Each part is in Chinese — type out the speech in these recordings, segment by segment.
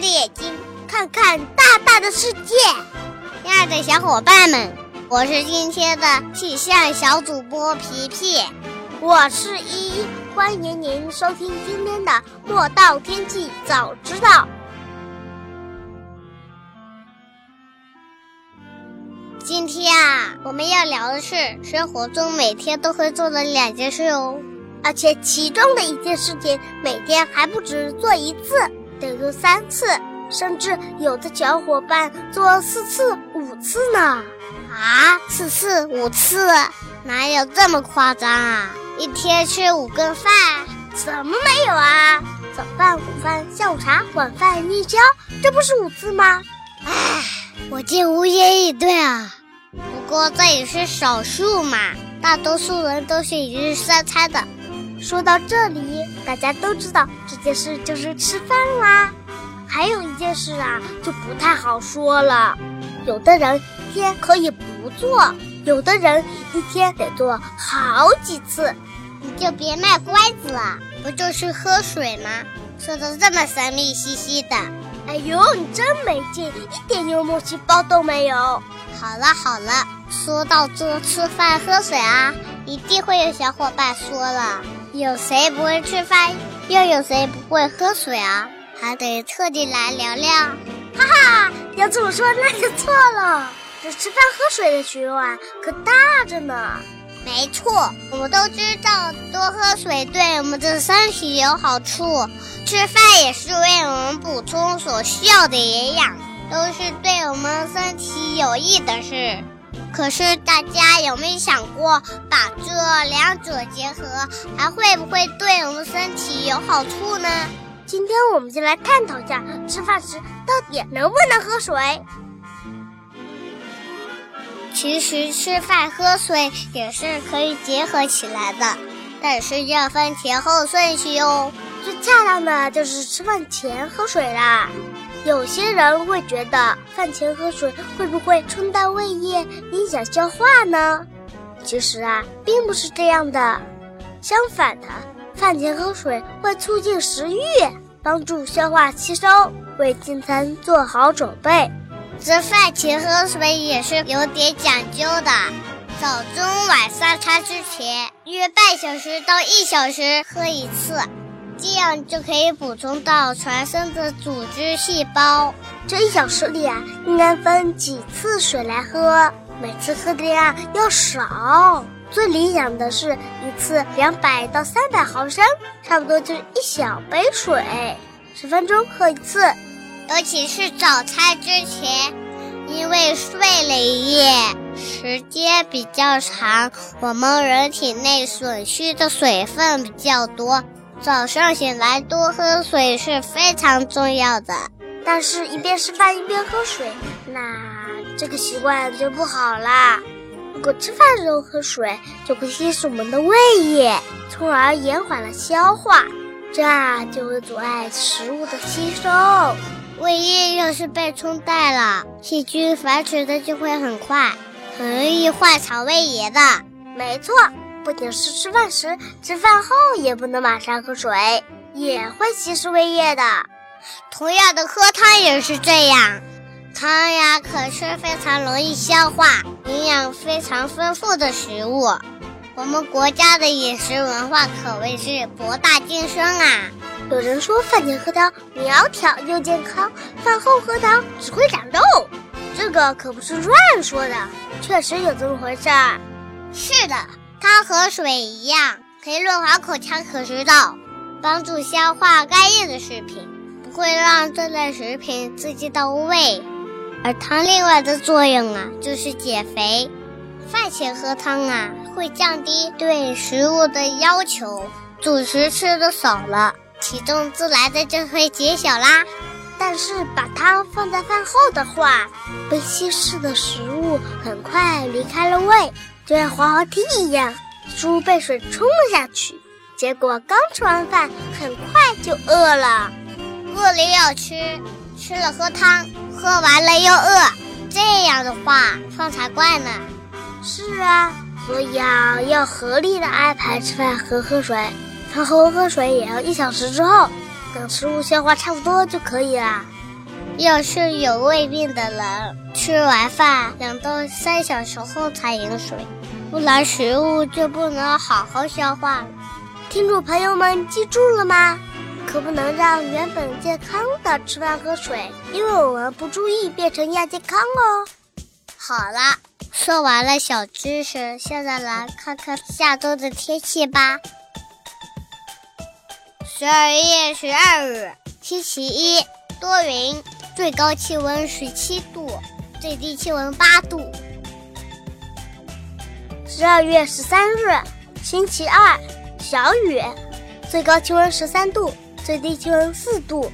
的眼睛看看大大的世界，亲爱的小伙伴们，我是今天的气象小主播皮皮，我是依依，欢迎您收听今天的莫道天气早知道。今天啊，我们要聊的是生活中每天都会做的两件事哦，而且其中的一件事情每天还不止做一次，得做三次。甚至有的小伙伴做四次、五次呢！啊，四次、五次，哪有这么夸张啊？一天吃五顿饭？怎么没有啊？早饭、午饭、下午茶、晚饭、夜宵，这不是五次吗？唉，我竟无言以对啊！不过这也是少数嘛，大多数人都是一日三餐的。说到这里，大家都知道这件事就是吃饭啦。还有一件事啊，就不太好说了。有的人一天可以不做，有的人一天得做好几次。你就别卖乖子了，不就是喝水吗？说的这么神秘兮兮的。哎呦，你真没劲，一点幽默细胞都没有。好了好了，说到这吃饭喝水啊，一定会有小伙伴说了：有谁不会吃饭，又有谁不会喝水啊？还得特地来聊聊，哈哈！要这么说那就错了。这吃饭喝水的学问可大着呢。没错，我们都知道多喝水对我们的身体有好处，吃饭也是为我们补充所需要的营养，都是对我们身体有益的事。可是大家有没有想过，把这两者结合，还会不会对我们身体有好处呢？今天我们就来探讨一下，吃饭时到底能不能喝水。其实吃饭喝水也是可以结合起来的，但是要分前后顺序哦。最恰当的就是吃饭前喝水啦。有些人会觉得饭前喝水会不会冲淡胃液，影响消化呢？其实啊，并不是这样的，相反的。饭前喝水会促进食欲，帮助消化吸收，为进餐做好准备。这饭前喝水也是有点讲究的，早中晚三餐之前约半小时到一小时喝一次，这样就可以补充到全身的组织细胞。这一小时里啊，应该分几次水来喝，每次喝的量要少。最理想的是一次两百到三百毫升，差不多就是一小杯水，十分钟喝一次。尤其是早餐之前，因为睡了一夜，时间比较长，我们人体内损失的水分比较多，早上醒来多喝水是非常重要的。但是，一边吃饭一边喝水，那这个习惯就不好啦。如果吃饭时候喝水，就会稀释我们的胃液，从而延缓了消化，这样就会阻碍食物的吸收。胃液要是被冲淡了，细菌繁殖的就会很快，很容易患肠胃炎的。没错，不仅是吃饭时，吃饭后也不能马上喝水，也会稀释胃液的。同样的，喝汤也是这样。汤呀，可是非常容易消化、营养非常丰富的食物。我们国家的饮食文化可谓是博大精深啊！有人说饭前喝汤苗条又健康，饭后喝汤只会长肉，这个可不是乱说的，确实有这么回事儿。是的，汤和水一样，可以润滑口腔和食道，帮助消化干硬的食品，不会让这类食品刺激到胃。而汤另外的作用啊，就是减肥。饭前喝汤啊，会降低对食物的要求，主食吃的少了，体重自然的就会减小啦。但是把汤放在饭后的话，被稀释的食物很快离开了胃，就像滑滑梯一样，猪被水冲了下去。结果刚吃完饭，很快就饿了。饿了要吃，吃了喝汤，喝完了又饿，这样的话胖才怪呢。是啊，所以啊，要合理的安排吃饭和喝水。饭后喝水也要一小时之后，等食物消化差不多就可以了。要是有胃病的人，吃完饭两到三小时后才饮水，不然食物就不能好好消化了。听众朋友们记住了吗？可不能让原本健康的吃饭喝水，因为我们不注意变成亚健康哦。好了，说完了小知识，现在来看看下周的天气吧。十二月十二日，星期一，多云，最高气温十七度，最低气温八度。十二月十三日，星期二。小雨，最高气温十三度，最低气温四度。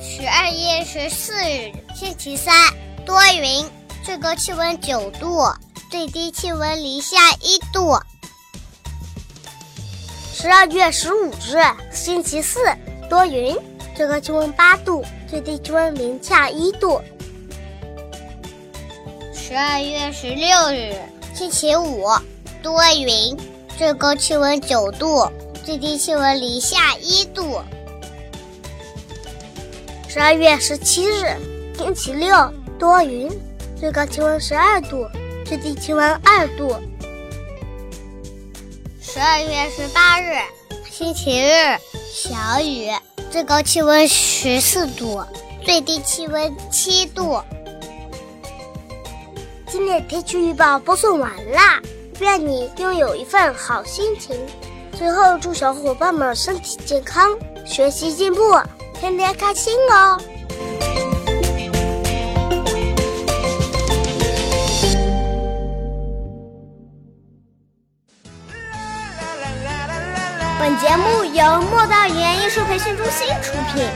十二月十四日，星期三，多云，最高气温九度，最低气温零下一度。十二月十五日，星期四，多云，最高气温八度，最低气温零下一度。十二月十六日，星期五，多云。最高气温九度，最低气温零下一度。十二月十七日，星期六，多云，最高气温十二度，最低气温二度。十二月十八日，星期日，小雨，最高气温十四度，最低气温七度。今天天气预报播送完啦。愿你拥有一份好心情。最后，祝小伙伴们身体健康，学习进步，天天开心哦！本节目由莫道语言艺术培训中心出品。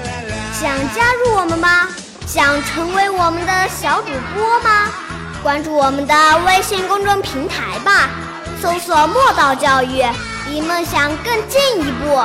想加入我们吗？想成为我们的小主播吗？关注我们的微信公众平台吧，搜索“墨道教育”，离梦想更进一步。